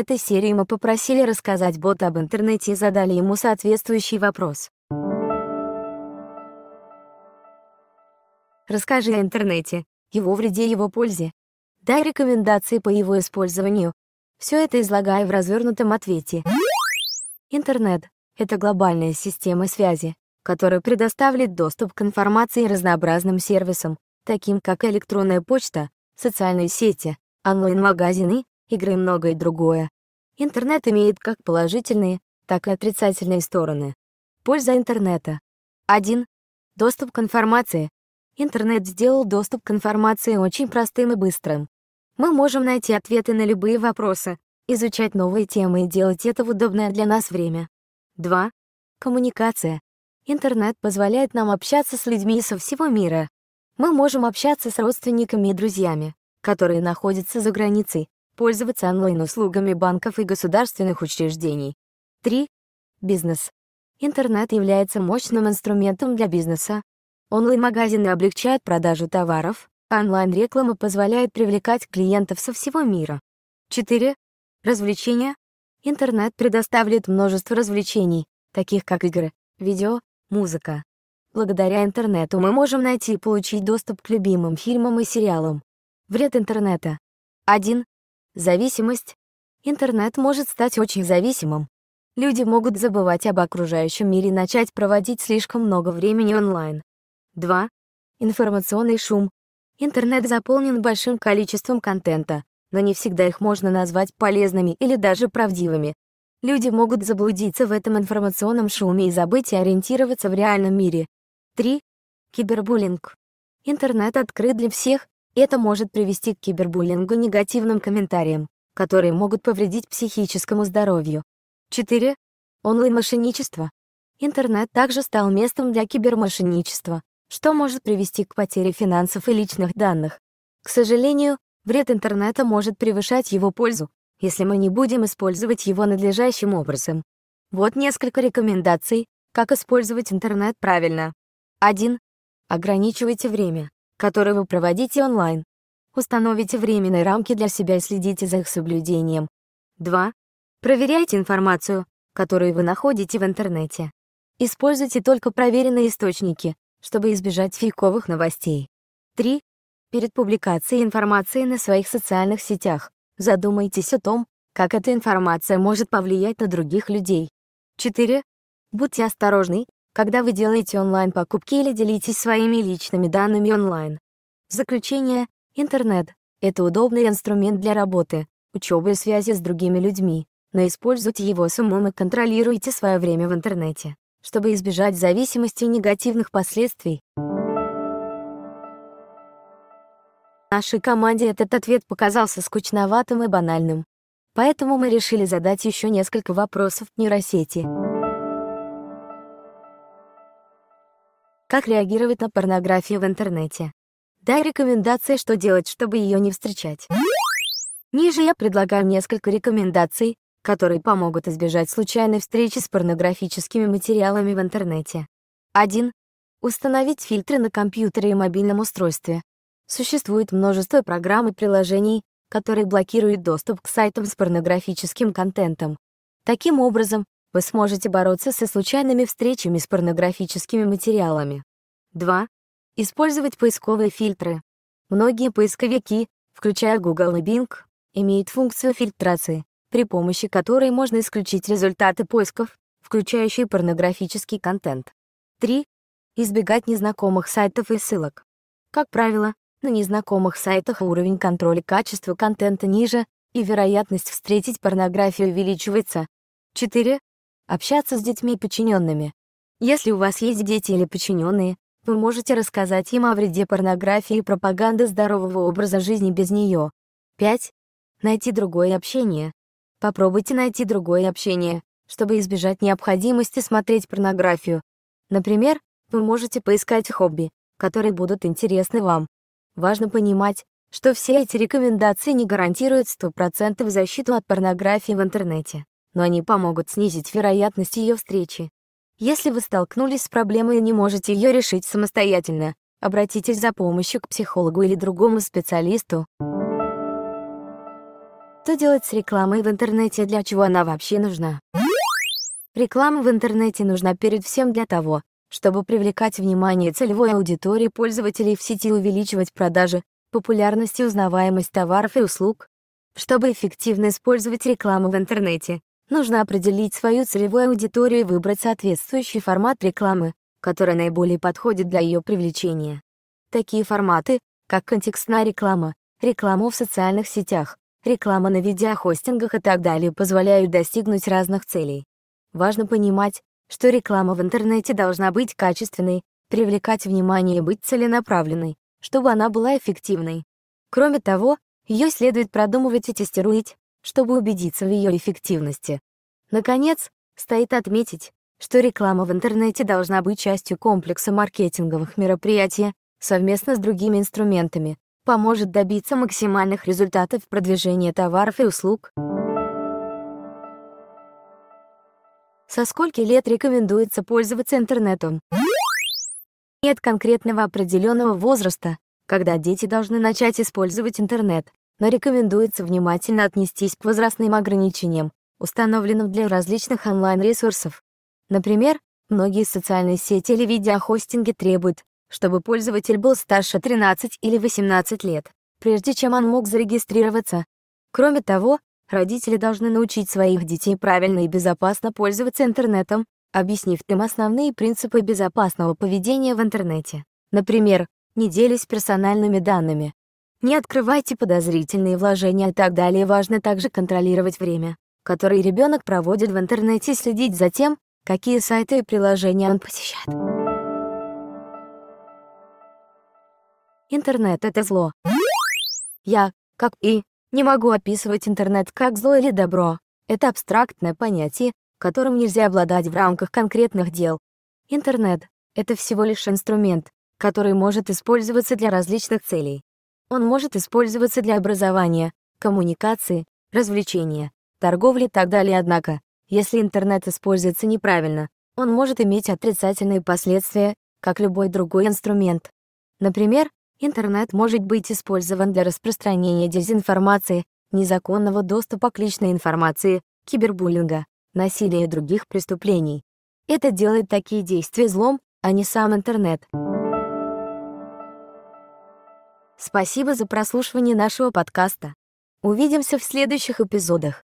Этой серии мы попросили рассказать бота об интернете и задали ему соответствующий вопрос. Расскажи о интернете, его вреде и его пользе. Дай рекомендации по его использованию. Все это излагай в развернутом ответе. Интернет — это глобальная система связи, которая предоставляет доступ к информации и разнообразным сервисам, таким как электронная почта, социальные сети, онлайн-магазины, игры и многое другое. Интернет имеет как положительные, так и отрицательные стороны. Польза интернета. 1. Доступ к информации. Интернет сделал доступ к информации очень простым и быстрым. Мы можем найти ответы на любые вопросы, изучать новые темы и делать это в удобное для нас время. 2. Коммуникация. Интернет позволяет нам общаться с людьми со всего мира. Мы можем общаться с родственниками и друзьями, которые находятся за границей, пользоваться онлайн-услугами банков и государственных учреждений. 3. Бизнес. Интернет является мощным инструментом для бизнеса. Онлайн-магазины облегчают продажу товаров, а онлайн-реклама позволяет привлекать клиентов со всего мира. 4. Развлечения. Интернет предоставляет множество развлечений, таких как игры, видео, музыка. Благодаря интернету мы можем найти и получить доступ к любимым фильмам и сериалам. Вред интернета. 1. Зависимость. Интернет может стать очень зависимым. Люди могут забывать об окружающем мире и начать проводить слишком много времени онлайн. 2. Информационный шум. Интернет заполнен большим количеством контента, но не всегда их можно назвать полезными или даже правдивыми. Люди могут заблудиться в этом информационном шуме и забыть и ориентироваться в реальном мире. 3. Кибербуллинг. Интернет открыт для всех, это может привести к кибербуллингу негативным комментариям, которые могут повредить психическому здоровью. 4. Онлайн-мошенничество. Интернет также стал местом для кибермошенничества, что может привести к потере финансов и личных данных. К сожалению, вред интернета может превышать его пользу, если мы не будем использовать его надлежащим образом. Вот несколько рекомендаций, как использовать интернет правильно. 1. Ограничивайте время которые вы проводите онлайн. Установите временные рамки для себя и следите за их соблюдением. 2. Проверяйте информацию, которую вы находите в интернете. Используйте только проверенные источники, чтобы избежать фейковых новостей. 3. Перед публикацией информации на своих социальных сетях задумайтесь о том, как эта информация может повлиять на других людей. 4. Будьте осторожны, когда вы делаете онлайн-покупки или делитесь своими личными данными онлайн. Заключение, интернет — это удобный инструмент для работы, учебы и связи с другими людьми, но используйте его с умом и контролируйте свое время в интернете, чтобы избежать зависимости и негативных последствий. Нашей команде этот ответ показался скучноватым и банальным. Поэтому мы решили задать еще несколько вопросов нейросети. Как реагировать на порнографию в интернете? Дай рекомендации, что делать, чтобы ее не встречать. Ниже я предлагаю несколько рекомендаций, которые помогут избежать случайной встречи с порнографическими материалами в интернете. 1. Установить фильтры на компьютере и мобильном устройстве. Существует множество программ и приложений, которые блокируют доступ к сайтам с порнографическим контентом. Таким образом, вы сможете бороться со случайными встречами с порнографическими материалами. 2. Использовать поисковые фильтры. Многие поисковики, включая Google и Bing, имеют функцию фильтрации, при помощи которой можно исключить результаты поисков, включающие порнографический контент. 3. Избегать незнакомых сайтов и ссылок. Как правило, на незнакомых сайтах уровень контроля качества контента ниже, и вероятность встретить порнографию увеличивается. 4 общаться с детьми подчиненными. Если у вас есть дети или подчиненные, вы можете рассказать им о вреде порнографии и пропаганды здорового образа жизни без нее. 5. Найти другое общение. Попробуйте найти другое общение, чтобы избежать необходимости смотреть порнографию. Например, вы можете поискать хобби, которые будут интересны вам. Важно понимать, что все эти рекомендации не гарантируют 100% защиту от порнографии в интернете но они помогут снизить вероятность ее встречи. Если вы столкнулись с проблемой и не можете ее решить самостоятельно, обратитесь за помощью к психологу или другому специалисту. Что делать с рекламой в интернете, для чего она вообще нужна? Реклама в интернете нужна перед всем для того, чтобы привлекать внимание целевой аудитории пользователей в сети увеличивать продажи, популярность и узнаваемость товаров и услуг. Чтобы эффективно использовать рекламу в интернете, нужно определить свою целевую аудиторию и выбрать соответствующий формат рекламы, который наиболее подходит для ее привлечения. Такие форматы, как контекстная реклама, реклама в социальных сетях, реклама на видеохостингах и так далее позволяют достигнуть разных целей. Важно понимать, что реклама в интернете должна быть качественной, привлекать внимание и быть целенаправленной, чтобы она была эффективной. Кроме того, ее следует продумывать и тестировать, чтобы убедиться в ее эффективности. Наконец, стоит отметить, что реклама в интернете должна быть частью комплекса маркетинговых мероприятий совместно с другими инструментами, поможет добиться максимальных результатов в продвижении товаров и услуг. Со скольки лет рекомендуется пользоваться интернетом? Нет конкретного определенного возраста, когда дети должны начать использовать интернет, но рекомендуется внимательно отнестись к возрастным ограничениям, установленным для различных онлайн-ресурсов. Например, многие социальные сети или видеохостинги требуют, чтобы пользователь был старше 13 или 18 лет, прежде чем он мог зарегистрироваться. Кроме того, родители должны научить своих детей правильно и безопасно пользоваться интернетом, объяснив им основные принципы безопасного поведения в интернете. Например, не делись персональными данными, не открывайте подозрительные вложения и так далее. Важно также контролировать время, которое ребенок проводит в интернете следить за тем, какие сайты и приложения он посещает. Интернет — это зло. Я, как и, не могу описывать интернет как зло или добро. Это абстрактное понятие, которым нельзя обладать в рамках конкретных дел. Интернет — это всего лишь инструмент, который может использоваться для различных целей. Он может использоваться для образования, коммуникации, развлечения, торговли и так далее. Однако, если интернет используется неправильно, он может иметь отрицательные последствия, как любой другой инструмент. Например, Интернет может быть использован для распространения дезинформации, незаконного доступа к личной информации, кибербуллинга, насилия и других преступлений. Это делает такие действия злом, а не сам интернет. Спасибо за прослушивание нашего подкаста. Увидимся в следующих эпизодах.